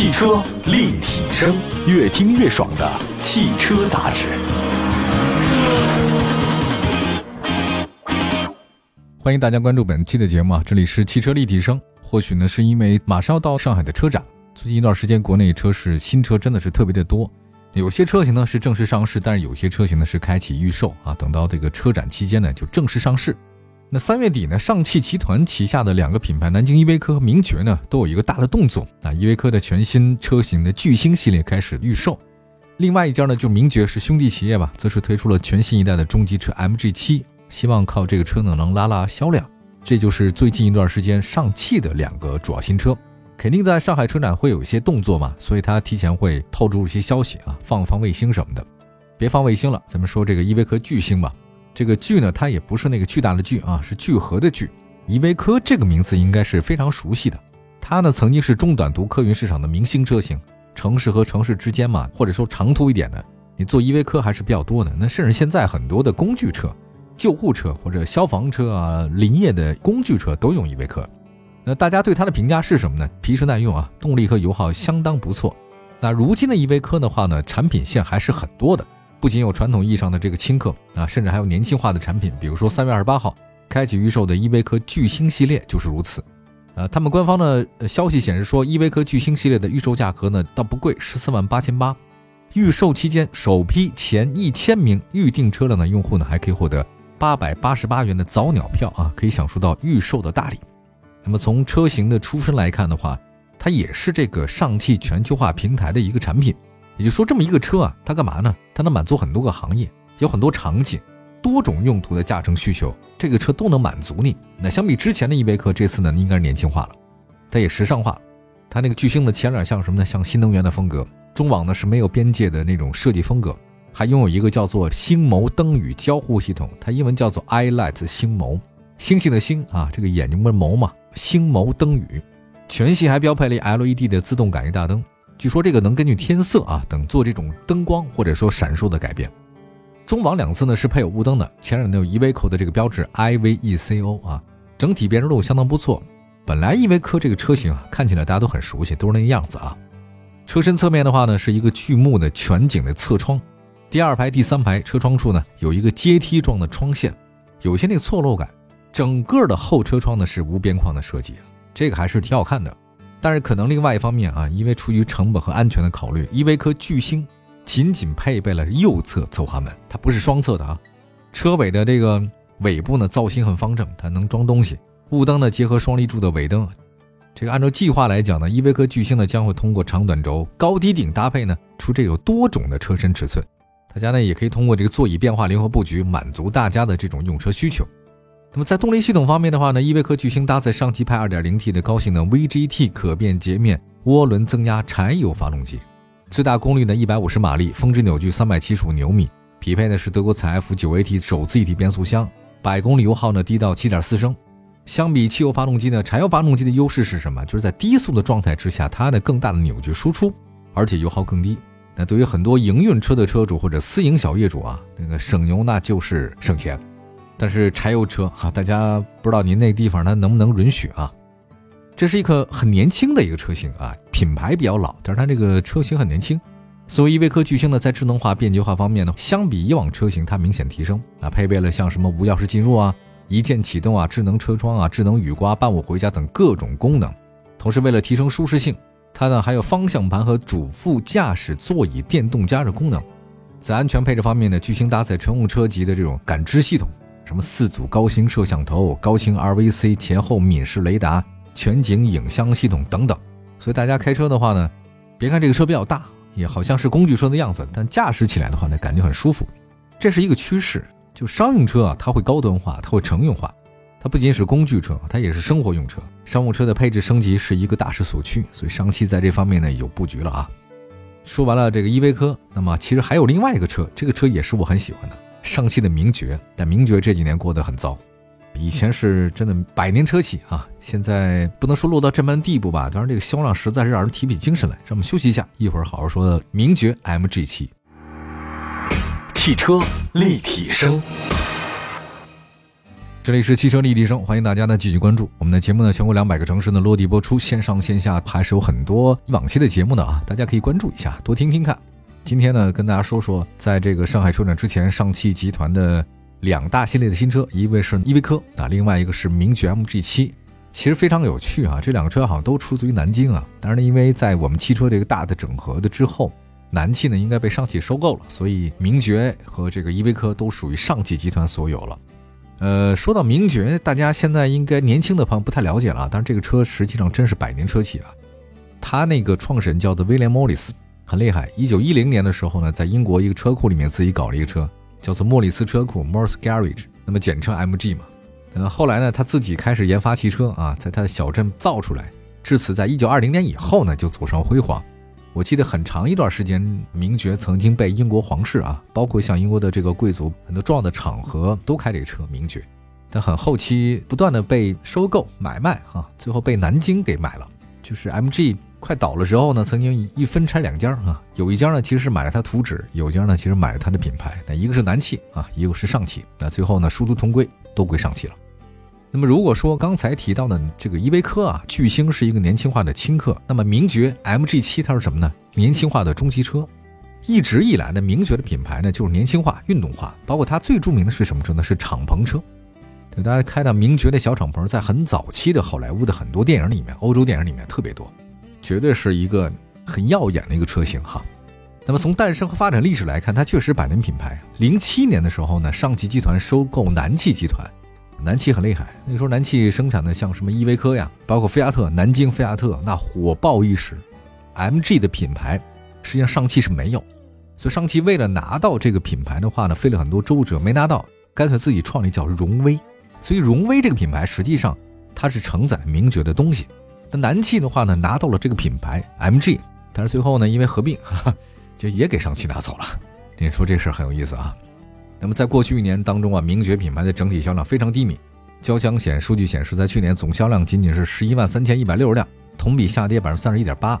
汽车立体声，越听越爽的汽车杂志。欢迎大家关注本期的节目啊，这里是汽车立体声。或许呢，是因为马上要到上海的车展，最近一段时间国内车市新车真的是特别的多，有些车型呢是正式上市，但是有些车型呢是开启预售啊，等到这个车展期间呢就正式上市。那三月底呢，上汽集团旗下的两个品牌南京依维柯和名爵呢，都有一个大的动作啊。依维柯的全新车型的巨星系列开始预售，另外一家呢，就名爵是兄弟企业吧，则是推出了全新一代的中级车 MG7，希望靠这个车呢能拉拉销量。这就是最近一段时间上汽的两个主要新车，肯定在上海车展会有一些动作嘛，所以他提前会透出一些消息啊，放放卫星什么的。别放卫星了，咱们说这个依维柯巨星吧。这个巨呢，它也不是那个巨大的巨啊，是聚合的聚。依维柯这个名字应该是非常熟悉的，它呢曾经是中短途客运市场的明星车型，城市和城市之间嘛，或者说长途一点的，你坐依维柯还是比较多的。那甚至现在很多的工具车、救护车或者消防车啊、林业的工具车都用依维柯。那大家对它的评价是什么呢？皮实耐用啊，动力和油耗相当不错。那如今的依维柯的话呢，产品线还是很多的。不仅有传统意义上的这个轻客啊，甚至还有年轻化的产品，比如说三月二十八号开启预售的依维柯巨星系列就是如此。呃，他们官方的消息显示说，依维柯巨星系列的预售价格呢倒不贵，十四万八千八。预售期间，首批前一千名预订车辆的用户呢，还可以获得八百八十八元的早鸟票啊，可以享受到预售的大礼。那么从车型的出身来看的话，它也是这个上汽全球化平台的一个产品。也就说，这么一个车啊，它干嘛呢？它能满足很多个行业，有很多场景，多种用途的驾乘需求，这个车都能满足你。那相比之前的依维柯，这次呢应该是年轻化了，它也时尚化了。它那个巨星的前脸像什么呢？像新能源的风格，中网呢是没有边界的那种设计风格，还拥有一个叫做星眸灯语交互系统，它英文叫做 iLight 星眸，星星的星啊，这个眼睛不是眸嘛？星眸灯语，全系还标配了 LED 的自动感应大灯。据说这个能根据天色啊等做这种灯光或者说闪烁的改变。中网两侧呢是配有雾灯的，前脸呢有依维柯的这个标志 I V E C O 啊，整体辨识度相当不错。本来依维柯这个车型啊看起来大家都很熟悉，都是那个样子啊。车身侧面的话呢是一个巨幕的全景的侧窗，第二排、第三排车窗处呢有一个阶梯状的窗线，有些那个错落感。整个的后车窗呢是无边框的设计，这个还是挺好看的。但是可能另外一方面啊，因为出于成本和安全的考虑，依维柯巨星仅仅配备了右侧侧滑门，它不是双侧的啊。车尾的这个尾部呢造型很方正，它能装东西。雾灯呢结合双立柱的尾灯，这个按照计划来讲呢，依维柯巨星呢将会通过长短轴、高低顶搭配呢出这有多种的车身尺寸，大家呢也可以通过这个座椅变化灵活布局满足大家的这种用车需求。那么在动力系统方面的话呢，依维柯巨星搭载上汽派 2.0T 的高性能 VGT 可变截面涡轮增压柴油发动机，最大功率呢150马力，峰值扭矩375牛米，匹配的是德国采埃孚 9AT 手自一体变速箱，百公里油耗呢低到7.4升。相比汽油发动机呢，柴油发动机的优势是什么？就是在低速的状态之下，它的更大的扭矩输出，而且油耗更低。那对于很多营运车的车主或者私营小业主啊，那个省油那就是省钱。但是柴油车哈，大家不知道您那地方它能不能允许啊？这是一个很年轻的一个车型啊，品牌比较老，但是它这个车型很年轻。所谓依维柯巨星呢，在智能化、便捷化方面呢，相比以往车型它明显提升啊，配备了像什么无钥匙进入啊、一键启动啊、智能车窗啊、智能雨刮、伴我回家等各种功能。同时，为了提升舒适性，它呢还有方向盘和主副驾驶座椅电动加热功能。在安全配置方面呢，巨星搭载乘用车级的这种感知系统。什么四组高清摄像头、高清 RVC 前后敏视雷达、全景影像系统等等，所以大家开车的话呢，别看这个车比较大，也好像是工具车的样子，但驾驶起来的话呢，感觉很舒服。这是一个趋势，就商用车啊，它会高端化，它会乘用化，它不仅是工具车，它也是生活用车。商务车的配置升级是一个大势所趋，所以上汽在这方面呢有布局了啊。说完了这个依维柯，那么其实还有另外一个车，这个车也是我很喜欢的。上汽的名爵，但名爵这几年过得很糟，以前是真的百年车企啊，现在不能说落到这般地步吧，当然这个销量实在是让人提不起精神来。让我们休息一下，一会儿好好说的名爵 MG7。汽车立体声，这里是汽车立体声，欢迎大家呢继续关注我们的节目呢，全国两百个城市呢落地播出，线上线下还是有很多往期的节目的啊，大家可以关注一下，多听听看。今天呢，跟大家说说，在这个上海车展之前，上汽集团的两大系列的新车，一位是依维柯啊，另外一个是名爵 MG 七，其实非常有趣啊，这两个车好像都出自于南京啊，当然呢，因为在我们汽车这个大的整合的之后。南汽呢应该被上汽收购了，所以名爵和这个依维柯都属于上汽集团所有了。呃，说到名爵，大家现在应该年轻的朋友不太了解了，但是这个车实际上真是百年车企啊。他那个创始人叫做威廉·莫里斯，很厉害。一九一零年的时候呢，在英国一个车库里面自己搞了一个车，叫做莫里斯车库 （Morse Garage），那么简称 MG 嘛。呃，后来呢，他自己开始研发汽车啊，在他的小镇造出来。至此，在一九二零年以后呢，就走上辉煌。我记得很长一段时间，名爵曾经被英国皇室啊，包括像英国的这个贵族，很多重要的场合都开这个车名爵。但很后期不断的被收购买卖哈，最后被南京给买了。就是 MG 快倒了之后呢，曾经一分拆两家啊，有一家呢其实是买了它图纸，有一家呢其实买了它的品牌。那一个是南汽啊，一个是上汽。那最后呢殊途同归，都归上汽了。那么如果说刚才提到的这个依维柯啊，巨星是一个年轻化的轻客，那么名爵 MG7 它是什么呢？年轻化的中级车。一直以来呢，名爵的品牌呢就是年轻化、运动化，包括它最著名的是什么车呢？是敞篷车。对，大家开到名爵的小敞篷，在很早期的好莱坞的很多电影里面，欧洲电影里面特别多，绝对是一个很耀眼的一个车型哈。那么从诞生和发展历史来看，它确实百年品牌。零七年的时候呢，上汽集团收购南汽集团。南汽很厉害，那时候南汽生产的像什么依维柯呀，包括菲亚特，南京菲亚特那火爆一时。MG 的品牌实际上上汽是没有，所以上汽为了拿到这个品牌的话呢，费了很多周折，没拿到，干脆自己创立叫荣威。所以荣威这个品牌实际上它是承载名爵的东西。那南汽的话呢，拿到了这个品牌 MG，但是最后呢，因为合并，就也给上汽拿走了。你说这事儿很有意思啊。那么在过去一年当中啊，名爵品牌的整体销量非常低迷。交强险数据显示，在去年总销量仅仅是十一万三千一百六十辆，同比下跌百分之三十一点八。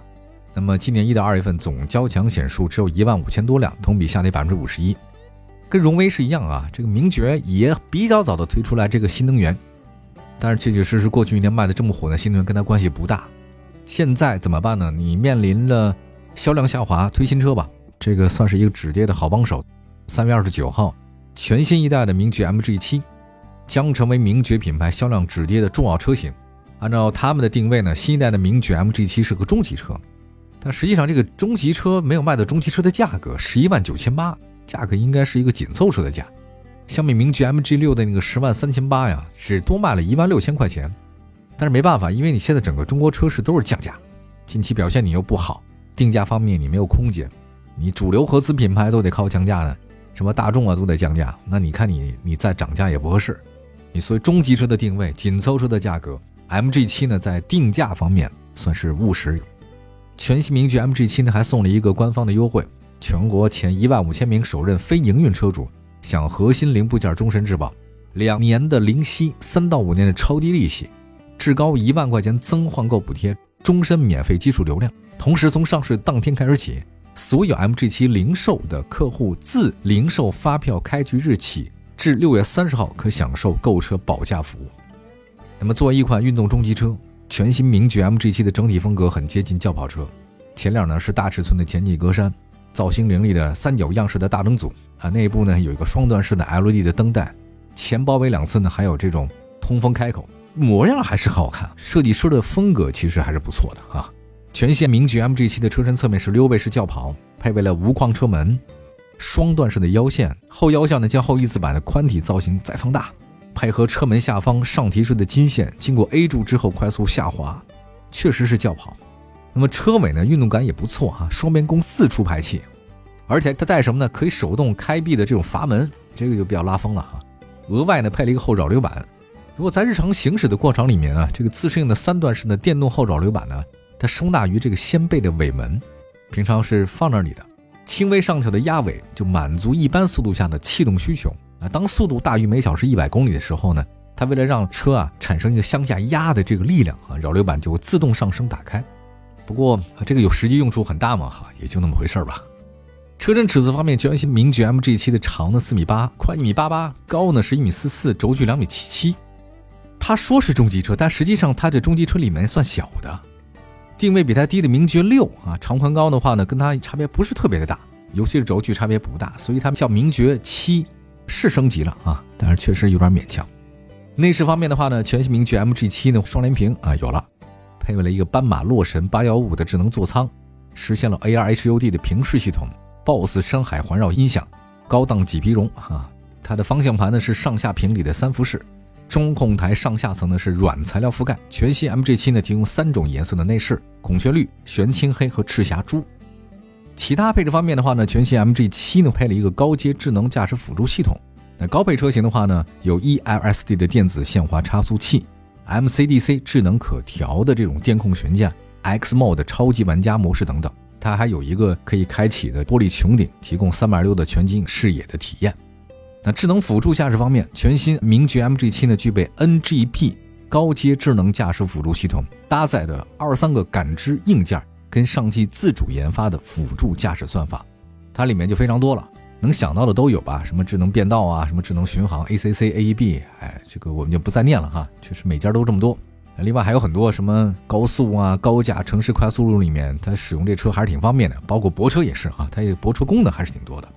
那么今年一到二月份总交强险数只有一万五千多辆，同比下跌百分之五十一。跟荣威是一样啊，这个名爵也比较早的推出来这个新能源，但是确确实实过去一年卖的这么火的新能源跟它关系不大。现在怎么办呢？你面临了销量下滑，推新车吧，这个算是一个止跌的好帮手。三月二十九号。全新一代的名爵 MG7 将成为名爵品牌销量止跌的重要车型。按照他们的定位呢，新一代的名爵 MG7 是个中级车，但实际上这个中级车没有卖到中级车的价格，十一万九千八，价格应该是一个紧凑车的价。相比名爵 MG6 的那个十万三千八呀，只多卖了一万六千块钱。但是没办法，因为你现在整个中国车市都是降价，近期表现你又不好，定价方面你没有空间，你主流合资品牌都得靠降价呢。什么大众啊都得降价，那你看你你再涨价也不合适。你所谓中级车的定位，紧凑车的价格，MG7 呢在定价方面算是务实。全新名爵 MG7 呢还送了一个官方的优惠，全国前一万五千名首任非营运车主享核心零部件终身质保，两年的零息，三到五年的超低利息，至高一万块钱增换购补贴，终身免费基础流量。同时从上市当天开始起。所有 MG7 零售的客户自零售发票开具日起至六月三十号可享受购车保价服务。那么，作为一款运动中级车，全新名爵 MG7 的整体风格很接近轿跑车。前脸呢是大尺寸的前进格栅，造型凌厉的三角样式的大灯组啊，内部呢有一个双段式的 LED 的灯带，前包围两侧呢还有这种通风开口，模样还是很好看。设计师的风格其实还是不错的啊。全线名爵 MG7 的车身侧面是溜背式轿跑，配备了无框车门、双段式的腰线，后腰线呢将后翼子板的宽体造型再放大，配合车门下方上提式的金线，经过 A 柱之后快速下滑，确实是轿跑。那么车尾呢运动感也不错哈，双边共四出排气，而且它带什么呢？可以手动开闭的这种阀门，这个就比较拉风了哈。额外呢配了一个后扰流板，如果在日常行驶的过程里面啊，这个自适应的三段式的电动后扰流板呢。它收纳于这个掀背的尾门，平常是放那里的。轻微上翘的压尾就满足一般速度下的气动需求啊。当速度大于每小时一百公里的时候呢，它为了让车啊产生一个向下压的这个力量啊，扰流板就会自动上升打开。不过这个有实际用处很大吗？哈，也就那么回事儿吧。车身尺寸方面，全新名爵 MG7 的长呢四米八，宽一米八八，高呢是一米四四，轴距两米七七。他说是中级车，但实际上它这中级车里面算小的。定位比它低的名爵六啊，长宽高的话呢，跟它差别不是特别的大，尤其是轴距差别不大，所以它叫名爵七，是升级了啊，但是确实有点勉强。内饰方面的话呢，全新名爵 MG7 呢双联屏啊有了，配备了一个斑马洛神八幺五的智能座舱，实现了 AR HUD 的平视系统，BOSS 深海环绕音响，高档麂皮绒啊，它的方向盘呢是上下平底的三辐式。中控台上下层呢是软材料覆盖，全新 MG7 呢提供三种颜色的内饰：孔雀绿、玄青黑和赤霞珠。其他配置方面的话呢，全新 MG7 呢配了一个高阶智能驾驶辅助系统。那高配车型的话呢，有 eLSD 的电子限滑差速器、MCDC 智能可调的这种电控悬架、X Mode 超级玩家模式等等。它还有一个可以开启的玻璃穹顶，提供三百六的全景视野的体验。那智能辅助驾驶方面，全新名爵 MG7 呢具备 NGP 高阶智能驾驶辅助系统，搭载的二十三个感知硬件跟上汽自主研发的辅助驾驶算法，它里面就非常多了，能想到的都有吧？什么智能变道啊，什么智能巡航 ACC、AEB，哎，这个我们就不再念了哈，确实每家都这么多。另外还有很多什么高速啊、高架、城市快速路里面，它使用这车还是挺方便的，包括泊车也是啊，它泊车功能还是挺多的。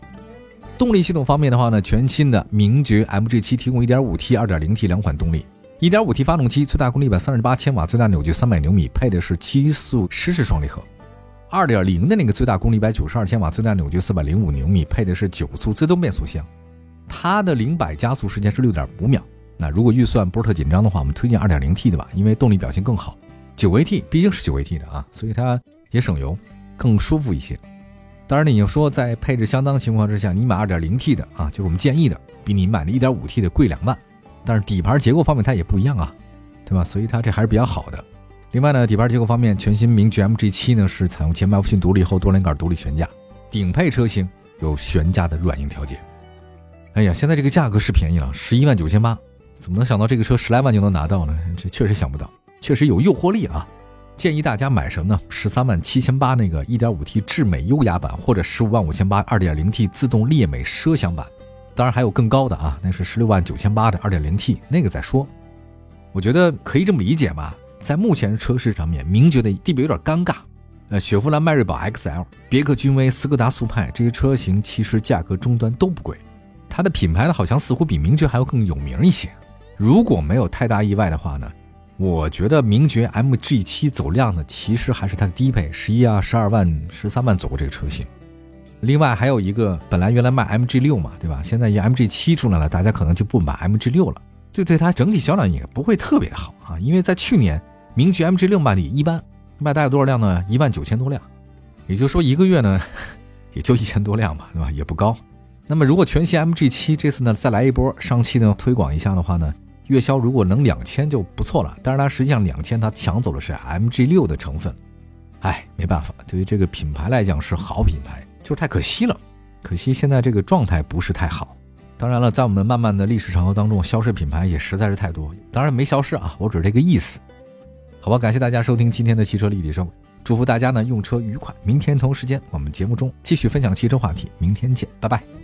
动力系统方面的话呢，全新的名爵 MG7 提供 1.5T、2.0T 两款动力。1.5T 发动机最大功率138千瓦，最大扭矩300牛米，配的是七速湿式双离合。2.0的那个最大功率192千瓦，最大扭矩405牛米，配的是九速自动变速箱。它的零百加速时间是6.5秒。那如果预算不是特紧张的话，我们推荐 2.0T 的吧，因为动力表现更好。9AT 毕竟是 9AT 的啊，所以它也省油，更舒服一些。当然，你要说在配置相当情况之下，你买 2.0T 的啊，就是我们建议的，比你买的 1.5T 的贵两万。但是底盘结构方面它也不一样啊，对吧？所以它这还是比较好的。另外呢，底盘结构方面，全新名爵 MG7 呢是采用前麦弗逊独立后多连杆独立悬架，顶配车型有悬架的软硬调节。哎呀，现在这个价格是便宜了，十一万九千八，怎么能想到这个车十来万就能拿到呢？这确实想不到，确实有诱惑力啊。建议大家买什么呢？十三万七千八那个 1.5T 智美优雅版，或者十五万五千八 2.0T 自动烈美奢享版。当然还有更高的啊，那是十六万九千八的 2.0T，那个再说。我觉得可以这么理解吧，在目前车市上面，名爵的地位有点尴尬。呃，雪佛兰迈锐宝 XL、别克君威、斯柯达速派这些车型其实价格终端都不贵，它的品牌呢好像似乎比名爵还要更有名一些。如果没有太大意外的话呢？我觉得名爵 MG7 走量呢，其实还是它的低配，十一啊、十二万、十三万走过这个车型。另外还有一个，本来原来卖 MG6 嘛，对吧？现在一 MG7 出来了，大家可能就不买 MG6 了，这对它整体销量也不会特别好啊。因为在去年，名爵 MG6 卖的一般，卖大概多少辆呢？一万九千多辆，也就是说一个月呢，也就一千多辆嘛，对吧？也不高。那么如果全新 MG7 这次呢再来一波，上汽呢推广一下的话呢？月销如果能两千就不错了，但是它实际上两千它抢走的是 MG 六的成分，哎，没办法，对于这个品牌来讲是好品牌，就是太可惜了，可惜现在这个状态不是太好。当然了，在我们漫漫的历史长河当中，消失品牌也实在是太多，当然没消失啊，我只是这个意思。好吧，感谢大家收听今天的汽车立体声，祝福大家呢用车愉快。明天同时间我们节目中继续分享汽车话题，明天见，拜拜。